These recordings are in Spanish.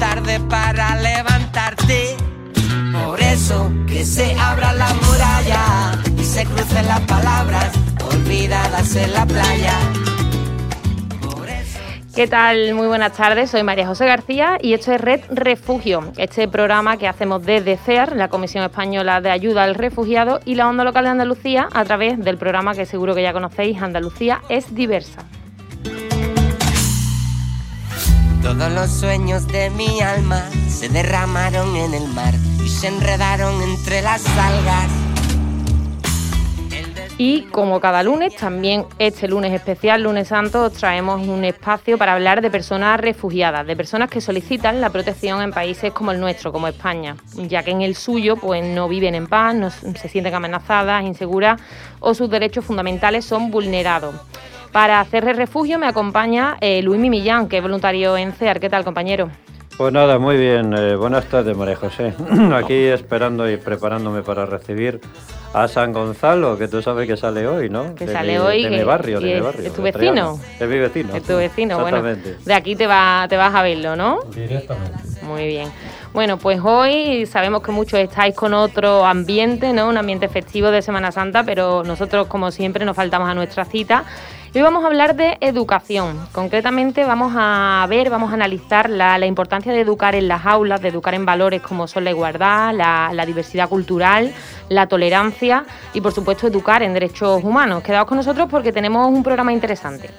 tarde para levantarte. Por eso que se abra la muralla y se crucen las palabras olvidadas en la playa. ¿Qué tal? Muy buenas tardes, soy María José García y esto es Red Refugio, este programa que hacemos desde CEAR, la Comisión Española de Ayuda al Refugiado, y la Onda Local de Andalucía a través del programa que seguro que ya conocéis, Andalucía es diversa. Todos los sueños de mi alma se derramaron en el mar y se enredaron entre las algas. Y como cada lunes, también este lunes especial, lunes santo, os traemos un espacio para hablar de personas refugiadas, de personas que solicitan la protección en países como el nuestro, como España, ya que en el suyo pues no viven en paz, no se sienten amenazadas, inseguras o sus derechos fundamentales son vulnerados. Para hacerle refugio me acompaña eh, Luis Mimillán, que es voluntario en CEAR. ¿Qué tal, compañero? Pues nada, muy bien. Eh, buenas tardes, María José. Aquí esperando y preparándome para recibir a San Gonzalo, que tú sabes que sale hoy, ¿no? Que sale hoy. De mi barrio, de mi barrio. ¿Es tu vecino? Es mi vecino. Es tu vecino, bueno. De aquí te, va, te vas a verlo, ¿no? Directamente. Muy bien. Bueno, pues hoy sabemos que muchos estáis con otro ambiente, ¿no? Un ambiente festivo de Semana Santa, pero nosotros, como siempre, nos faltamos a nuestra cita Hoy vamos a hablar de educación. Concretamente vamos a ver, vamos a analizar la, importancia de educar en las aulas, de educar en valores como son la igualdad, la, diversidad cultural, la tolerancia y por supuesto educar en derechos humanos. Quedaos con nosotros porque tenemos un programa interesante.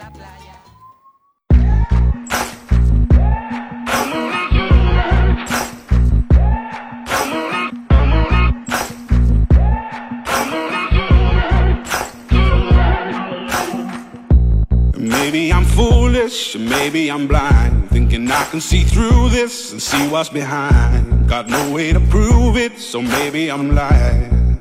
Maybe I'm foolish, maybe I'm blind. Thinking I can see through this and see what's behind. Got no way to prove it, so maybe I'm lying.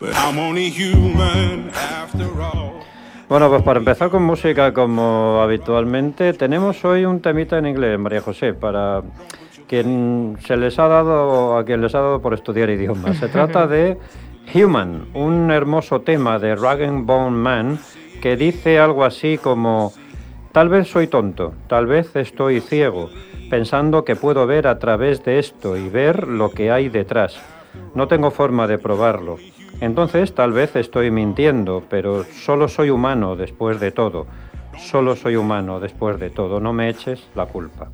But I'm only human after all. Bueno, pues para empezar con música como habitualmente, tenemos hoy un temita en inglés, María José, para quien se les ha dado, a quien les ha dado por estudiar idiomas. Se trata de Human, un hermoso tema de Rag Bone Man que dice algo así como, tal vez soy tonto, tal vez estoy ciego, pensando que puedo ver a través de esto y ver lo que hay detrás. No tengo forma de probarlo. Entonces tal vez estoy mintiendo, pero solo soy humano después de todo. Solo soy humano después de todo. No me eches la culpa.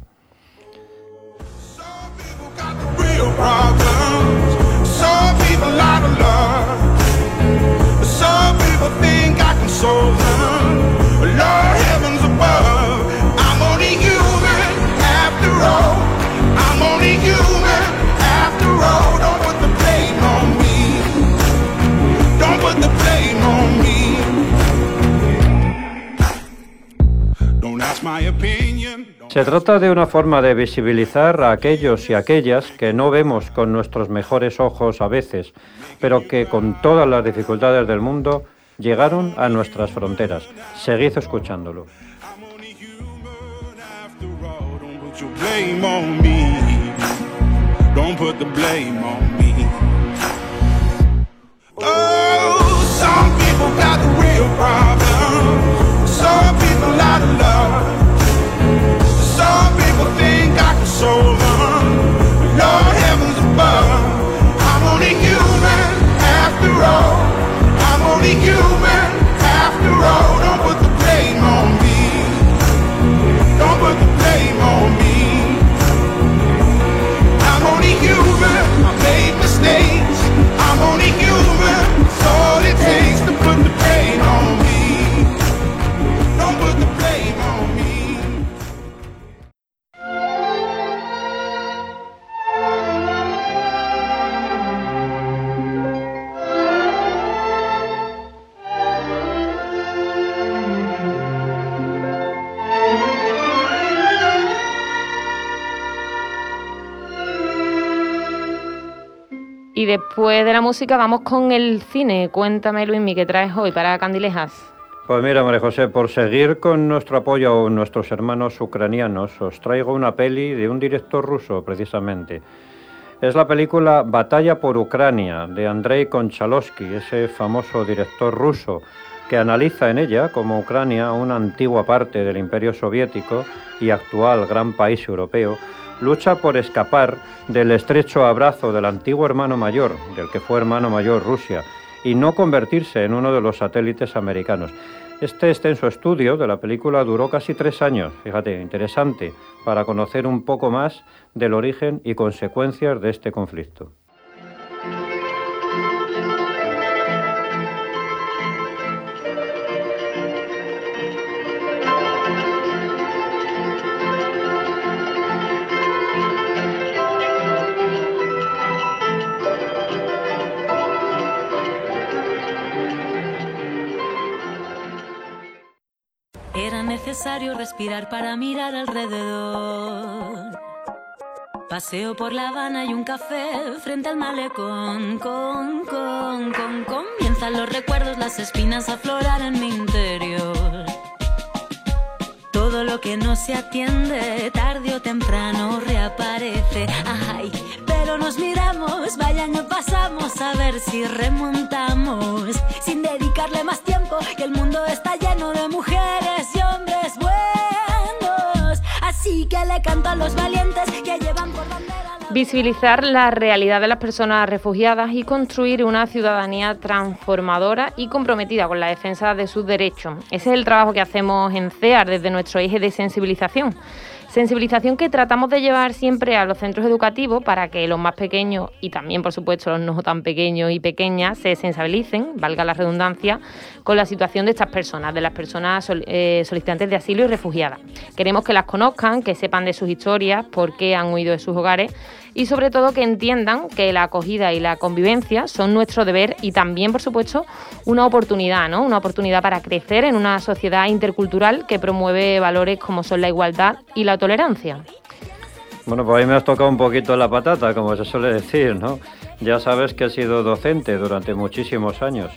Se trata de una forma de visibilizar a aquellos y aquellas que no vemos con nuestros mejores ojos a veces, pero que con todas las dificultades del mundo llegaron a nuestras fronteras. Seguid escuchándolo. Oh, some people got real problem. Some people love. Think I después de la música vamos con el cine. Cuéntame, Luismi, ¿qué traes hoy para Candilejas? Pues mira, María José, por seguir con nuestro apoyo a nuestros hermanos ucranianos, os traigo una peli de un director ruso, precisamente. Es la película Batalla por Ucrania, de Andrei Konchalovsky, ese famoso director ruso, que analiza en ella como Ucrania, una antigua parte del Imperio Soviético y actual gran país europeo, lucha por escapar del estrecho abrazo del antiguo hermano mayor, del que fue hermano mayor Rusia, y no convertirse en uno de los satélites americanos. Este extenso estudio de la película duró casi tres años, fíjate, interesante, para conocer un poco más del origen y consecuencias de este conflicto. Necesario respirar para mirar alrededor. Paseo por La Habana y un café frente al malecón. Con, con, con, comienzan los recuerdos, las espinas a aflorar en mi interior. Todo lo que no se atiende, tarde o temprano reaparece. Ay, pero nos miramos, vaya, no pasamos a ver si remontamos. Sin dedicarle más tiempo, que el mundo está lleno de mujeres y hombres buenos. Así que le canto a los valientes que llevan por bandera. Visibilizar la realidad de las personas refugiadas y construir una ciudadanía transformadora y comprometida con la defensa de sus derechos. Ese es el trabajo que hacemos en CEAR desde nuestro eje de sensibilización. Sensibilización que tratamos de llevar siempre a los centros educativos para que los más pequeños y también, por supuesto, los no tan pequeños y pequeñas se sensibilicen, valga la redundancia, con la situación de estas personas, de las personas eh, solicitantes de asilo y refugiadas. Queremos que las conozcan, que sepan de sus historias, por qué han huido de sus hogares y sobre todo que entiendan que la acogida y la convivencia son nuestro deber y también, por supuesto, una oportunidad, ¿no? Una oportunidad para crecer en una sociedad intercultural que promueve valores como son la igualdad y la tolerancia. Bueno, pues ahí me has tocado un poquito la patata, como se suele decir, ¿no? Ya sabes que he sido docente durante muchísimos años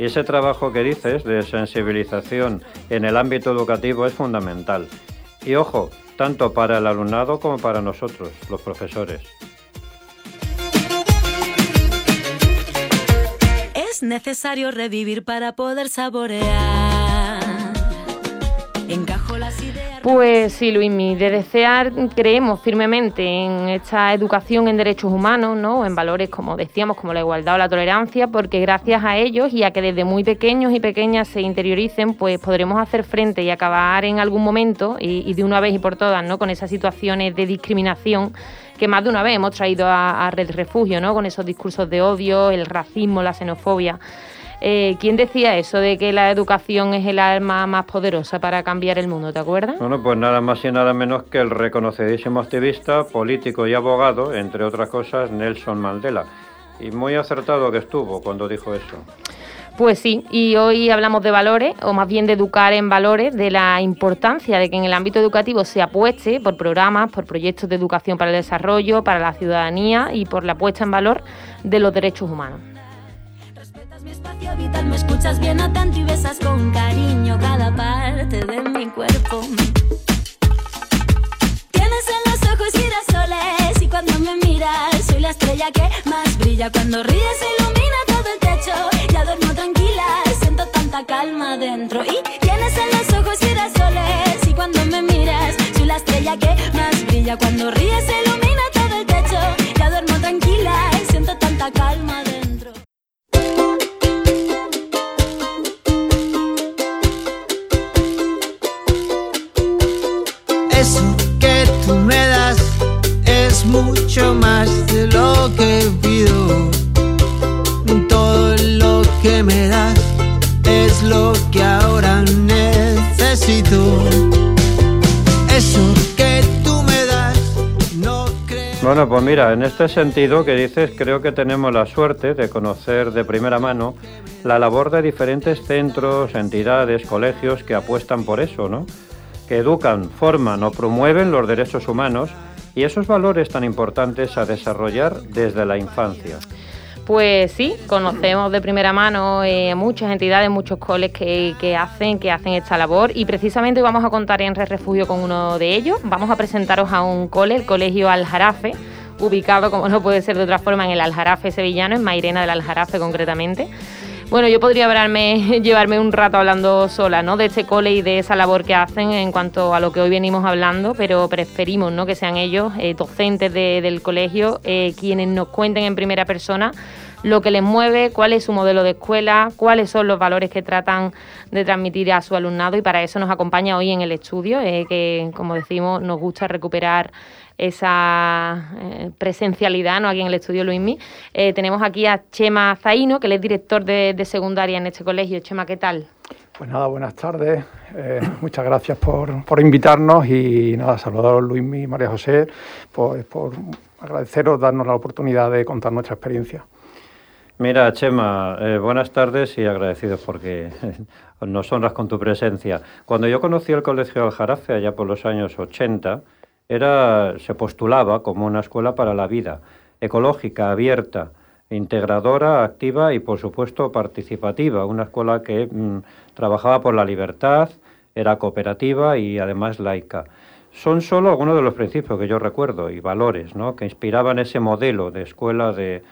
y ese trabajo que dices de sensibilización en el ámbito educativo es fundamental. Y ojo, tanto para el alumnado como para nosotros, los profesores. Es necesario revivir para poder saborear. Encajo las ideas. Pues sí, Luismi, de desear creemos firmemente en esta educación en derechos humanos, ¿no? en valores, como decíamos, como la igualdad o la tolerancia, porque gracias a ellos y a que desde muy pequeños y pequeñas se interioricen, pues podremos hacer frente y acabar en algún momento, y, de una vez y por todas, ¿no? con esas situaciones de discriminación que más de una vez hemos traído a, a Red Refugio, ¿no? con esos discursos de odio, el racismo, la xenofobia. Eh, ¿Quién decía eso de que la educación es el arma más poderosa para cambiar el mundo? ¿Te acuerdas? Bueno, pues nada más y nada menos que el reconocidísimo activista, político y abogado, entre otras cosas, Nelson Mandela. Y muy acertado que estuvo cuando dijo eso. Pues sí, y hoy hablamos de valores, o más bien de educar en valores, de la importancia de que en el ámbito educativo se apueste por programas, por proyectos de educación para el desarrollo, para la ciudadanía y por la puesta en valor de los derechos humanos. Espacio vital, me escuchas bien atento y besas con cariño cada parte de mi cuerpo. Tienes en los ojos girasoles y cuando me miras soy la estrella que más brilla. Cuando ríes ilumina todo el techo. Ya duermo tranquila, siento tanta calma dentro. Y tienes en los ojos girasoles y cuando me miras soy la estrella que más brilla. Cuando ríes ilumina Bueno, pues mira, en este sentido que dices, creo que tenemos la suerte de conocer de primera mano la labor de diferentes centros, entidades, colegios que apuestan por eso, ¿no? Que educan, forman o promueven los derechos humanos y esos valores tan importantes a desarrollar desde la infancia. Pues sí, conocemos de primera mano eh, muchas entidades, muchos coles que, hacen, que hacen esta labor y precisamente vamos a contar en Red Refugio con uno de ellos. Vamos a presentaros a un cole, el Colegio Aljarafe, ubicado, como no puede ser de otra forma, en el Aljarafe sevillano, en Mairena del Aljarafe concretamente. Bueno, yo podría llevarme un rato hablando sola, ¿no? De este cole y de esa labor que hacen en cuanto a lo que hoy venimos hablando, pero preferimos, ¿no? Que sean ellos, eh, docentes del colegio, eh, quienes nos cuenten en primera persona lo que les mueve, cuál es su modelo de escuela, cuáles son los valores que tratan de transmitir a su alumnado y para eso nos acompaña hoy en el estudio, eh, que como decimos nos gusta recuperar esa eh, presencialidad ¿no? aquí en el estudio Luismi. Eh, tenemos aquí a Chema Zaino, que él es director de, secundaria en este colegio. Chema, ¿qué tal? Pues nada, buenas tardes. Eh, muchas gracias por, por, invitarnos y nada, saludaros Luismi y María José, pues, por agradeceros, darnos la oportunidad de contar nuestra experiencia. Mira, Chema, buenas tardes y agradecidos porque nos honras con tu presencia. Cuando yo conocí el Colegio Aljarafe allá por los años 80, era, se postulaba como una escuela para la vida, ecológica, abierta, integradora, activa y por supuesto participativa, una escuela que mm, trabajaba por la libertad, era cooperativa y además laica. Son solo algunos de los principios que yo recuerdo y valores ¿no? que inspiraban ese modelo de escuela de,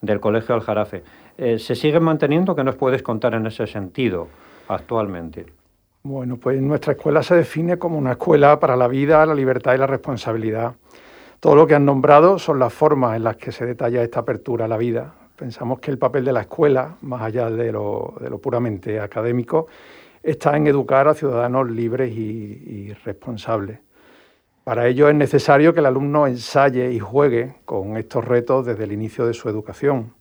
del Colegio Aljarafe. Eh, ¿Se siguen manteniendo? ¿Qué nos puedes contar en ese sentido actualmente? Bueno, pues nuestra escuela se define como una escuela para la vida, la libertad y la responsabilidad. Todo lo que han nombrado son las formas en las que se detalla esta apertura a la vida. Pensamos que el papel de la escuela, más allá de lo, puramente académico, está en educar a ciudadanos libres y responsables. Para ello es necesario que el alumno ensaye y juegue con estos retos desde el inicio de su educación.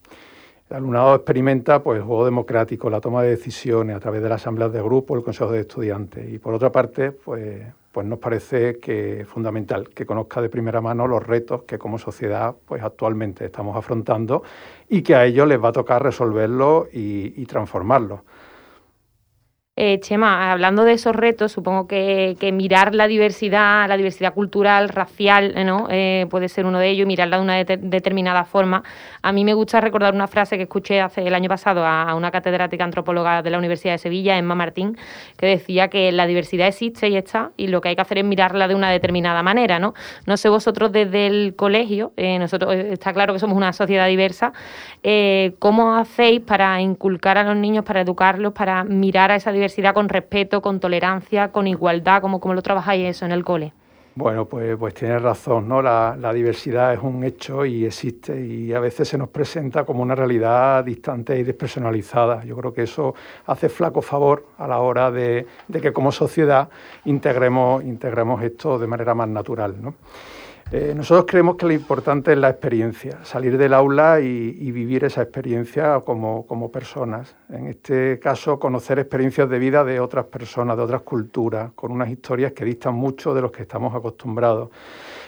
El alumnado experimenta pues, el juego democrático, la toma de decisiones a través de las asambleas de grupo, el consejo de estudiantes. Y por otra parte, pues, pues nos parece que fundamental que conozca de primera mano los retos que como sociedad pues, actualmente estamos afrontando y que a ellos les va a tocar resolverlos y, y transformarlos. Eh, Chema, hablando de esos retos, supongo que, mirar la diversidad, la diversidad cultural, racial, ¿no? Eh, puede ser uno de ellos, mirarla de una determinada forma. A mí me gusta recordar una frase que escuché hace el año pasado a, una catedrática antropóloga de la Universidad de Sevilla, Emma Martín, que decía que la diversidad existe y está, y lo que hay que hacer es mirarla de una determinada manera, ¿no? No sé vosotros desde el colegio, eh, nosotros está claro que somos una sociedad diversa, ¿cómo hacéis para inculcar a los niños, para educarlos, para mirar a esa diversidad? Con respeto, con tolerancia, con igualdad? ¿Cómo, cómo lo trabajáis eso en el cole? Bueno, pues, pues tienes razón, ¿no? La, diversidad es un hecho y existe y a veces se nos presenta como una realidad distante y despersonalizada. Yo creo que eso hace flaco favor a la hora de, de que como sociedad integremos, integremos esto de manera más natural, ¿no? Eh, nosotros creemos que lo importante es la experiencia, salir del aula y, vivir esa experiencia como, personas. En este caso, conocer experiencias de vida de otras personas, de otras culturas, con unas historias que distan mucho de los que estamos acostumbrados.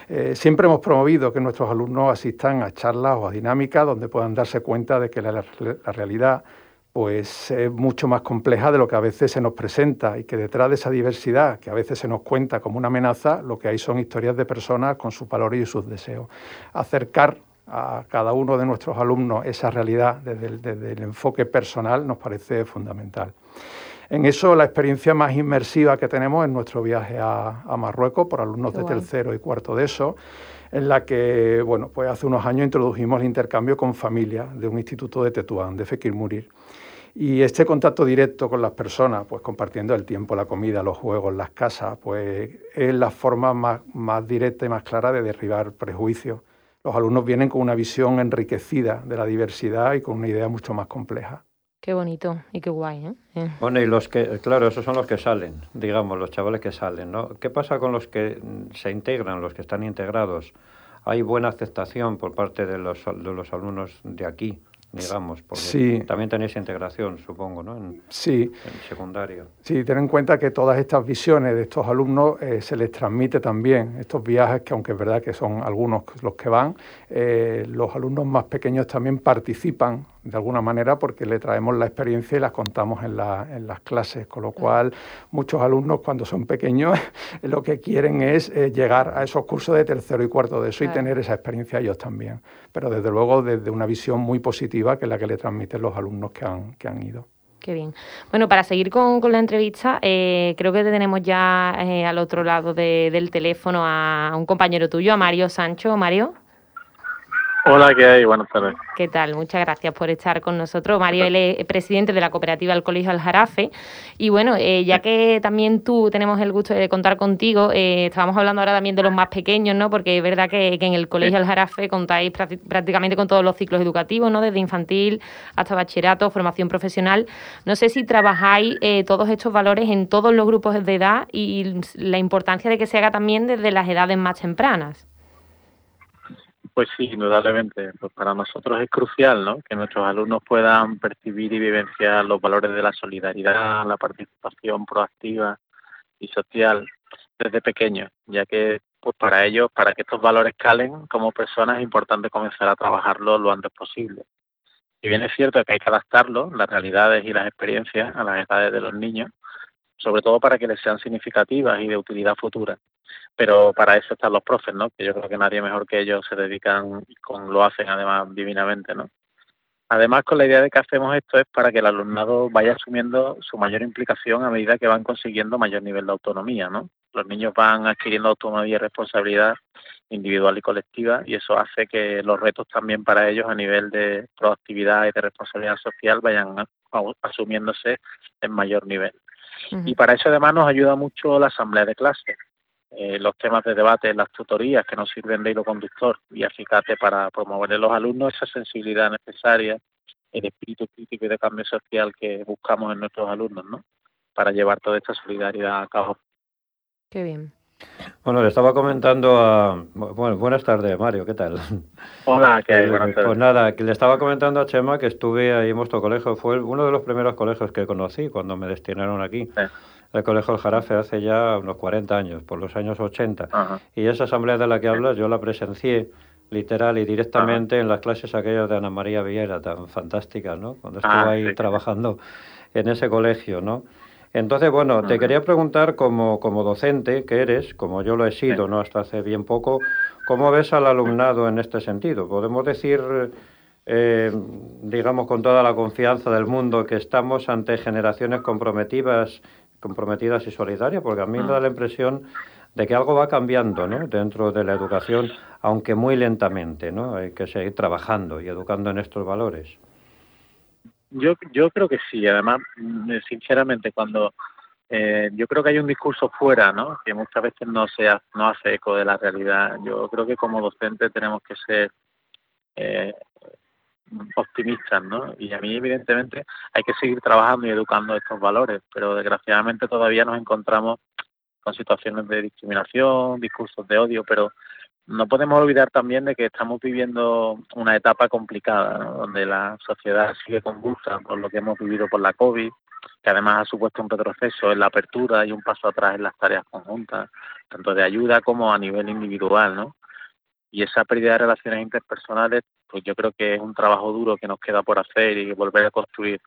Eh, siempre hemos promovido que nuestros alumnos asistan a charlas o a dinámicas donde puedan darse cuenta de que la realidad pues es mucho más compleja de lo que a veces se nos presenta y que detrás de esa diversidad que a veces se nos cuenta como una amenaza, lo que hay son historias de personas con sus valores y sus deseos. Acercar a cada uno de nuestros alumnos esa realidad desde el, enfoque personal nos parece fundamental. En eso la experiencia más inmersiva que tenemos es nuestro viaje a, Marruecos por alumnos de tercero y cuarto de eso, en la que, bueno, pues hace unos años introdujimos el intercambio con familias de un instituto de Tetuán, de Fekir Murir. Y este contacto directo con las personas, pues compartiendo el tiempo, la comida, los juegos, las casas, pues es la forma más, más directa y más clara de derribar prejuicios. Los alumnos vienen con una visión enriquecida de la diversidad y con una idea mucho más compleja. Qué bonito y qué guay, ¿eh? ¿eh? Bueno, y los que, claro, esos son los que salen, digamos, los chavales que salen, ¿no? ¿Qué pasa con los que se integran, los que están integrados? ¿Hay buena aceptación por parte de los, de los alumnos de aquí? Digamos, porque también tenéis integración, supongo, ¿no? En, sí. En secundario. Sí, ten en cuenta que todas estas visiones de estos alumnos eh, se les transmite también, estos viajes, que aunque es verdad que son algunos los que van, eh, los alumnos más pequeños también participan de alguna manera porque le traemos la experiencia y las contamos en, las clases, con lo cual muchos alumnos cuando son pequeños lo que quieren es eh, llegar a esos cursos de tercero y cuarto de eso y tener esa experiencia ellos también, pero desde luego desde una visión muy positiva que es la que le transmiten los alumnos que han, que han ido. Qué bien. Bueno, para seguir con, la entrevista, eh, creo que tenemos ya eh, al otro lado del teléfono a un compañero tuyo, a Mario Sancho. Mario. Hola, ¿qué hay? Buenas tardes. ¿Qué tal? Muchas gracias por estar con nosotros. Mario, él es presidente de la cooperativa del Colegio Aljarafe. Y bueno, eh, ya que también tú tenemos el gusto de contar contigo, eh, estábamos hablando ahora también de los más pequeños, ¿no? Porque es verdad que, en el Colegio Aljarafe contáis prácticamente con todos los ciclos educativos, ¿no? Desde infantil hasta bachillerato, formación profesional. No sé si trabajáis eh, todos estos valores en todos los grupos de edad y la importancia de que se haga también desde las edades más tempranas. Pues sí, indudablemente. Pues para nosotros es crucial ¿no? que nuestros alumnos puedan percibir y vivenciar los valores de la solidaridad, la participación proactiva y social desde pequeños, ya que pues para ellos, para que estos valores calen como personas, es importante comenzar a trabajarlos lo antes posible. Si bien es cierto que hay que adaptarlo, las realidades y las experiencias a las edades de los niños, sobre todo para que les sean significativas y de utilidad futura pero para eso están los profes, ¿no? Que yo creo que nadie mejor que ellos se dedican y con, lo hacen además divinamente, ¿no? Además, con la idea de que hacemos esto es para que el alumnado vaya asumiendo su mayor implicación a medida que van consiguiendo mayor nivel de autonomía, ¿no? Los niños van adquiriendo autonomía y responsabilidad individual y colectiva y eso hace que los retos también para ellos a nivel de proactividad y de responsabilidad social vayan asumiéndose en mayor nivel. Y para eso además nos ayuda mucho la asamblea de clase, eh, los temas de debate, las tutorías que nos sirven de hilo conductor y acicate para promover en los alumnos esa sensibilidad necesaria, el espíritu crítico y de cambio social que buscamos en nuestros alumnos, ¿no? Para llevar toda esta solidaridad a cabo. Qué bien. Bueno, le estaba comentando a... Bueno, buenas tardes, Mario, ¿qué tal? Hola, ¿qué hay? Buenas tardes. Pues nada, que le estaba comentando a Chema que estuve ahí en vuestro colegio. Fue uno de los primeros colegios que conocí cuando me destinaron aquí el Colegio del Jarafe hace ya unos 40 años, por los años 80. Y esa asamblea de la que hablas yo la presencié literal y directamente en las clases aquellas de Ana María Villera, tan fantásticas, ¿no? Cuando estuve ah, ahí trabajando en ese colegio, ¿no? Entonces, bueno, te quería preguntar como, como docente que eres, como yo lo he sido, ¿no? Hasta hace bien poco, ¿cómo ves al alumnado en este sentido? ¿Podemos decir, eh, digamos, con toda la confianza del mundo, que estamos ante generaciones comprometidas comprometidas y solidarias, porque a mí me da la impresión de que algo va cambiando ¿no? dentro de la educación, aunque muy lentamente. ¿no? Hay que seguir trabajando y educando en estos valores. Yo, yo creo que sí, además, mm, sinceramente, cuando eh, yo creo que hay un discurso fuera, ¿no? que muchas veces no, se no hace eco de la realidad. Yo creo que como docente tenemos que ser eh, optimistas, ¿no? Y a mí, evidentemente, hay que seguir trabajando y educando estos valores, pero desgraciadamente todavía nos encontramos con situaciones de discriminación, discursos de odio, pero no podemos olvidar también de que estamos viviendo una etapa complicada, donde la sociedad sigue convulsa por lo que hemos vivido por la COVID, que además ha supuesto un retroceso en la apertura y un paso atrás en las tareas conjuntas, tanto de ayuda como a nivel individual, ¿no? Y esa pérdida de relaciones interpersonales pues yo creo que es un trabajo duro que nos queda por hacer y volver a construir.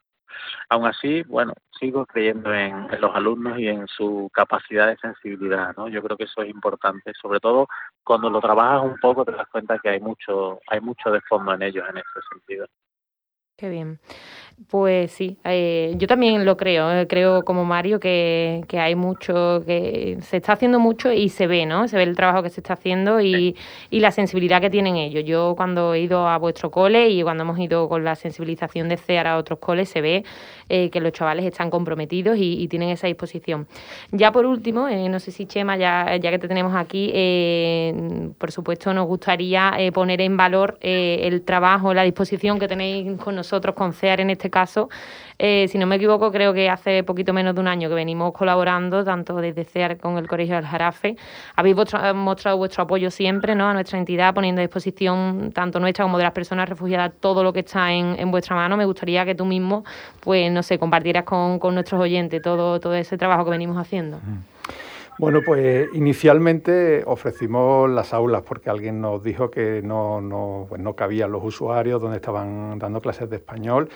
Aún así, bueno, sigo creyendo en, los alumnos y en su capacidad de sensibilidad, ¿no? Yo creo que eso es importante, sobre todo cuando lo trabajas un poco te das cuenta que hay mucho, hay mucho de fondo en ellos en ese sentido. Qué bien. Pues sí, eh, yo también lo creo, eh, creo como Mario que, hay mucho, que se está haciendo mucho y se ve, ¿no? Se ve el trabajo que se está haciendo y, la sensibilidad que tienen ellos. Yo cuando he ido a vuestro cole y cuando hemos ido con la sensibilización de CEAR a otros coles, se ve eh, que los chavales están comprometidos y, tienen esa disposición. Ya por último, no sé si Chema, ya, ya que te tenemos aquí, por supuesto nos gustaría poner en valor el trabajo, la disposición que tenéis con nosotros, con CEAR en este caso, eh, si no me equivoco, creo que hace poquito menos de un año que venimos colaborando, tanto desde CEAR con el Colegio del Jarafe. Habéis mostrado vuestro apoyo siempre ¿no? a nuestra entidad, poniendo a disposición tanto nuestra como de las personas refugiadas todo lo que está en, vuestra mano. Me gustaría que tú mismo, pues, no sé, compartieras con, nuestros oyentes todo, todo ese trabajo que venimos haciendo. Bueno, pues inicialmente ofrecimos las aulas porque alguien nos dijo que no, no, pues no cabían los usuarios donde estaban dando clases de español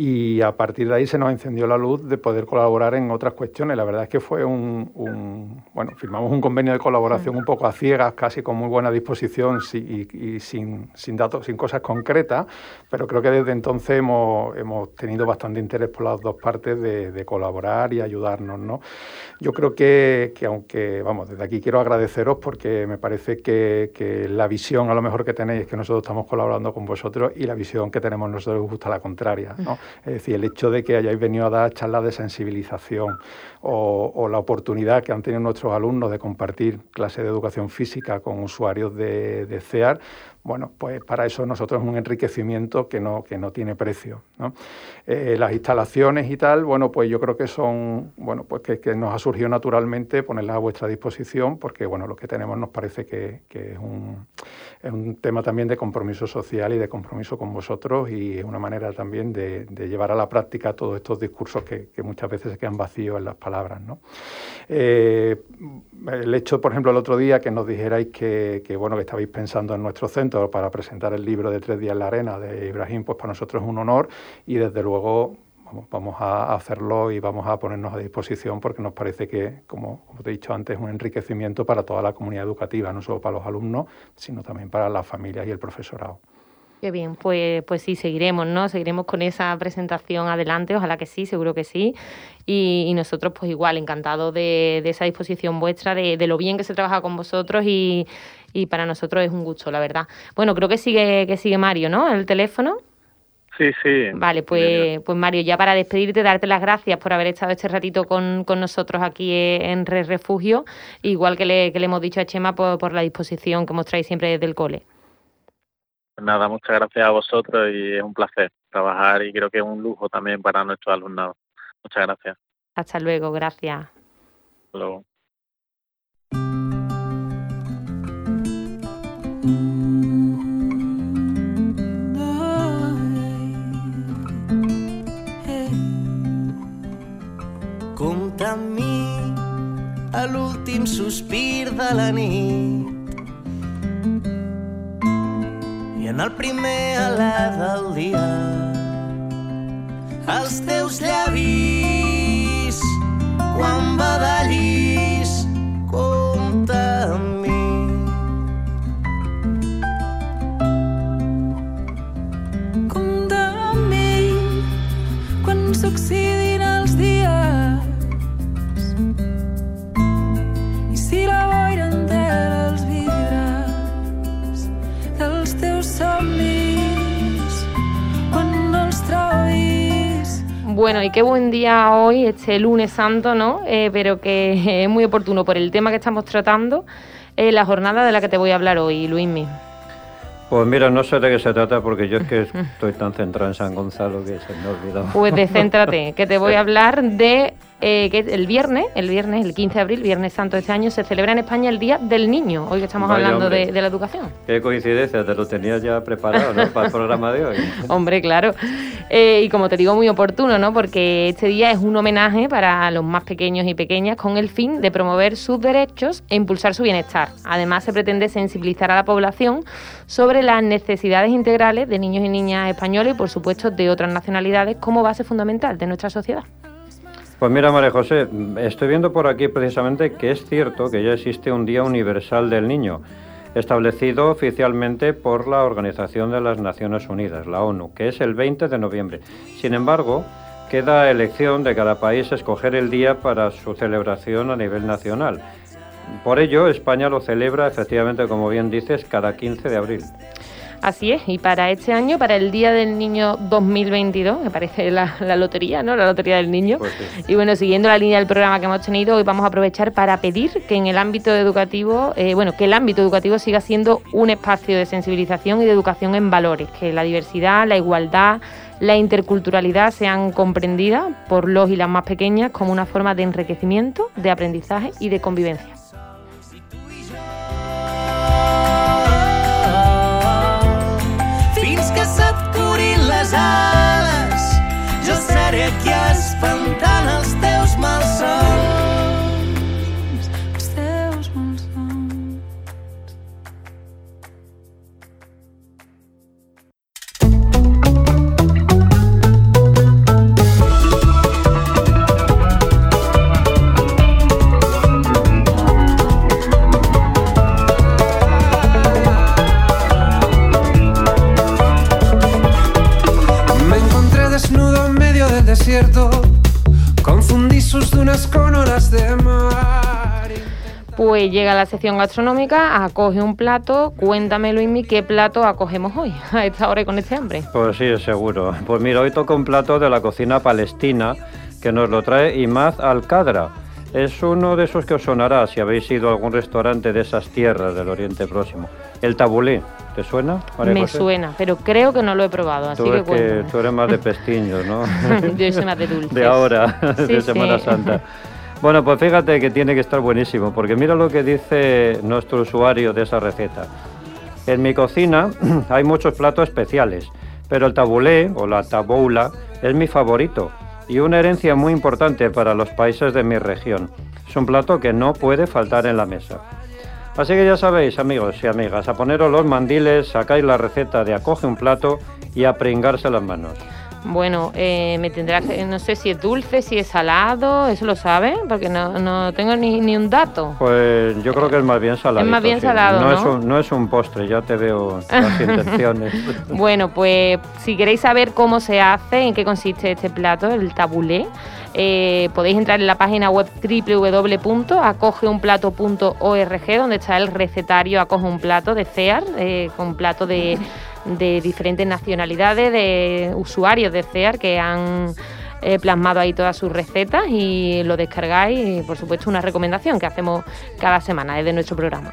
y a partir de ahí se nos encendió la luz de poder colaborar en otras cuestiones. La verdad es que fue un, bueno, firmamos un convenio de colaboración un poco a ciegas, casi con muy buena disposición y, sin, sin, datos, sin cosas concretas, pero creo que desde entonces hemos, hemos tenido bastante interés por las dos partes de, colaborar y ayudarnos. ¿no? Yo creo que, que, aunque, vamos, desde aquí quiero agradeceros porque me parece que, que la visión a lo mejor que tenéis es que nosotros estamos colaborando con vosotros y la visión que tenemos nosotros es justo la contraria. ¿no? Es decir, el hecho de que hayáis venido a dar charlas de sensibilización o, la oportunidad que han tenido nuestros alumnos de compartir clases de educación física con usuarios de, de CEAR, bueno, pues para eso nosotros es un enriquecimiento que no, que no tiene precio. Eh, las instalaciones y tal, bueno, pues yo creo que son, bueno, pues que, nos ha surgido naturalmente ponerlas a vuestra disposición, porque bueno, lo que tenemos nos parece que, es, un, es, un, tema también de compromiso social y de compromiso con vosotros y es una manera también de, llevar a la práctica todos estos discursos que, muchas veces se quedan vacíos en las palabras. Eh, el hecho, por ejemplo, el otro día que nos dijerais que, que, bueno, que estabais pensando en nuestro centro, para presentar el libro de Tres días en la arena de Ibrahim, pues para nosotros es un honor y desde luego vamos a hacerlo y vamos a ponernos a disposición porque nos parece que, como, te he dicho antes, es un enriquecimiento para toda la comunidad educativa, no solo para los alumnos, sino también para las familias y el profesorado. Qué bien, pues, pues sí, seguiremos, ¿no? Seguiremos con esa presentación adelante, ojalá que sí, seguro que sí. Y, nosotros, pues igual, encantados de, esa disposición vuestra, de, lo bien que se trabaja con vosotros y, para nosotros es un gusto, la verdad. Bueno, creo que sigue, que sigue Mario, ¿no? El teléfono. Sí, sí. Vale, pues, pues Mario, ya para despedirte, darte las gracias por haber estado este ratito con, nosotros aquí en Re Refugio, igual que le, que le hemos dicho a Chema por, por la disposición que mostráis siempre desde el cole. Pues nada, muchas gracias a vosotros y es un placer trabajar y creo que es un lujo también para nuestros alumnos. Muchas gracias. Hasta luego, gracias. Hasta luego. Compta amb mi a l'últim sospir de la nit. En el primer alè del dia els teus llavis quan badallis y qué buen día hoy, este lunes santo, ¿no? Eh, pero que es muy oportuno por el tema que estamos tratando, eh, la jornada de la que te voy a hablar hoy, Luismi. Pues mira, no sé de qué se trata porque yo es que estoy tan centrado en San Gonzalo que se me ha olvidado. Pues decéntrate, que te voy a hablar de eh, que el viernes, el viernes, el 15 de abril, Viernes Santo de este año, se celebra en España el Día del Niño, hoy que estamos Vaya, hablando de la educación. Qué coincidencia, te lo tenías ya preparado, ¿no? Para el programa de hoy. Hombre, claro. Eh, y como te digo, muy oportuno, ¿no? Porque este día es un homenaje para los más pequeños y pequeñas con el fin de promover sus derechos e impulsar su bienestar. Además, se pretende sensibilizar a la población sobre las necesidades integrales de niños y niñas españoles y, por supuesto, de otras nacionalidades como base fundamental de nuestra sociedad. Pues mira, María José, estoy viendo por aquí precisamente que es cierto que ya existe un Día Universal del Niño, establecido oficialmente por la Organización de las Naciones Unidas, la ONU, que es el 20 de noviembre. Sin embargo, queda elección de cada país escoger el día para su celebración a nivel nacional. Por ello, España lo celebra efectivamente, como bien dices, cada 15 de abril. Así es, y para este año, para el Día del Niño 2022, me parece la, la lotería, ¿no? La lotería del niño. Pues sí. Y bueno, siguiendo la línea del programa que hemos tenido, hoy vamos a aprovechar para pedir que en el ámbito educativo, eh, bueno, que el ámbito educativo siga siendo un espacio de sensibilización y de educación en valores, que la diversidad, la igualdad, la interculturalidad sean comprendidas por los y las más pequeñas como una forma de enriquecimiento, de aprendizaje y de convivencia. Pues llega la sección gastronómica, acoge un plato. Cuéntame, Luismi, ¿qué plato acogemos hoy a esta hora y con este hambre? Pues sí, seguro. Pues mira, hoy toca un plato de la cocina palestina que nos lo trae Imad Al-Qadra. Es uno de esos que os sonará si habéis ido a algún restaurante de esas tierras del Oriente Próximo. El tabulé, ¿te suena? María Me José? suena, pero creo que no lo he probado, así Tú, que tú eres más de pestiños, ¿no? Yo soy más de dulces. de ahora, Sí, de sí. Semana Santa. Bueno, pues fíjate que tiene que estar buenísimo, porque mira lo que dice nuestro usuario de esa receta. En mi cocina hay muchos platos especiales, pero el tabulé o la taboula es mi favorito y una herencia muy importante para los países de mi región. Es un plato que no puede faltar en la mesa. Así que ya sabéis, amigos y amigas, a poneros los mandiles, sacáis la receta de acoge un plato y a pringarse las manos. Bueno, eh, me tendrás que, no sé si es dulce, si es salado, ¿eso lo sabes? Porque no, no tengo ni, ni un dato. Pues yo creo que es más bien salado. más bien salado, ¿no? Es un, no es un postre, ya te veo las intenciones. Bueno, pues si queréis saber cómo se hace, en qué consiste este plato, el tabulé, eh, podéis entrar en la página web www.acogeunplato.org, donde está el recetario Acoge un plato de CEAR, eh, con plato de, de diferentes nacionalidades, de usuarios de CEAR que han eh, plasmado ahí todas sus recetas y lo descargáis. Y por supuesto, una recomendación que hacemos cada semana desde nuestro programa.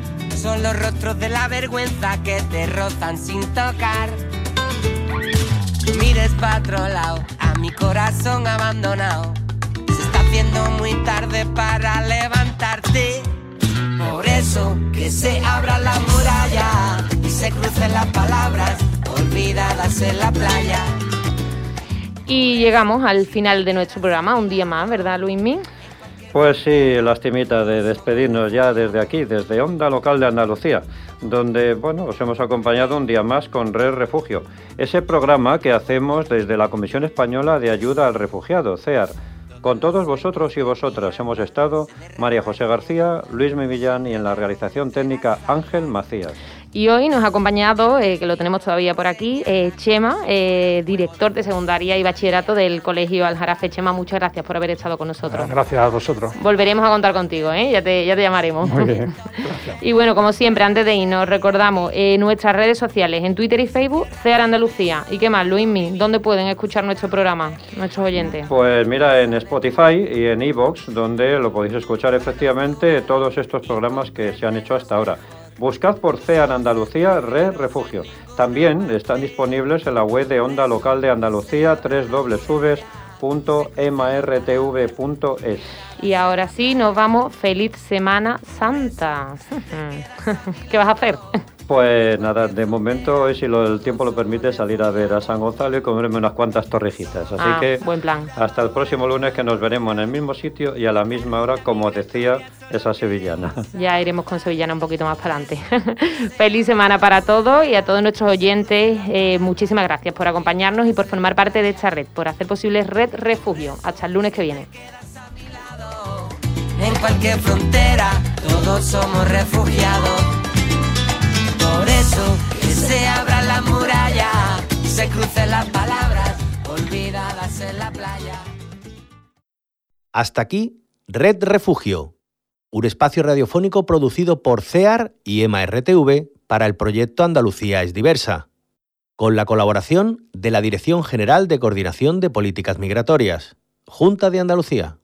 Son los rostros de la vergüenza que te rozan sin tocar. Mires para otro lado, a mi corazón abandonado. Se está haciendo muy tarde para levantarte. Por eso que se abra la muralla y se crucen las palabras olvidadas en la playa. Y llegamos al final de nuestro programa, un día más, ¿verdad, Luismi? Pues sí, lastimita de despedirnos ya desde aquí, desde Onda Local de Andalucía, donde, bueno, os hemos acompañado un día más con Red Refugio, ese programa que hacemos desde la Comisión Española de Ayuda al Refugiado, CEAR. Con todos vosotros y vosotras hemos estado María José García, Luis Millán y en la realización técnica Ángel Macías. Y hoy nos ha acompañado, eh, que lo tenemos todavía por aquí, eh, Chema, eh, director de secundaria y bachillerato del Colegio Aljarafe. Chema, muchas gracias por haber estado con nosotros. Gracias a vosotros. Volveremos a contar contigo, ¿eh? ya, te, ya te llamaremos. Muy bien. Y bueno, como siempre, antes de irnos, recordamos eh, nuestras redes sociales, en Twitter y Facebook, CEAR Andalucía. ¿Y qué más, Luismi? ¿Dónde pueden escuchar nuestro programa, nuestros oyentes? Pues mira, en Spotify y en Evox, donde lo podéis escuchar efectivamente todos estos programas que se han hecho hasta ahora. Buscad por CEAN Andalucía Red Refugio. También están disponibles en la web de Onda Local de Andalucía, www.mrtv.es. Y ahora sí, nos vamos. Feliz Semana Santa. ¿Qué vas a hacer? Pues nada, de momento, hoy si lo- el tiempo lo permite, salir a ver a San Gonzalo y comerme unas cuantas torrejitas. Así Ah, que buen plan. hasta el próximo lunes que nos veremos en el mismo sitio y a la misma hora, como decía esa sevillana. Ya iremos con Sevillana un poquito más para adelante. Feliz semana para todos y a todos nuestros oyentes. eh, muchísimas gracias por acompañarnos y por formar parte de esta red, por hacer posible Red Refugio. Hasta el lunes que viene. En cualquier frontera, todos somos refugiados. Que se abra la muralla se crucen las palabras olvidadas en la playa. Hasta aquí, Red Refugio, un espacio radiofónico producido por CEAR y EMA-RTV para el proyecto Andalucía es diversa, con la colaboración de la Dirección General de Coordinación de Políticas Migratorias, Junta de Andalucía.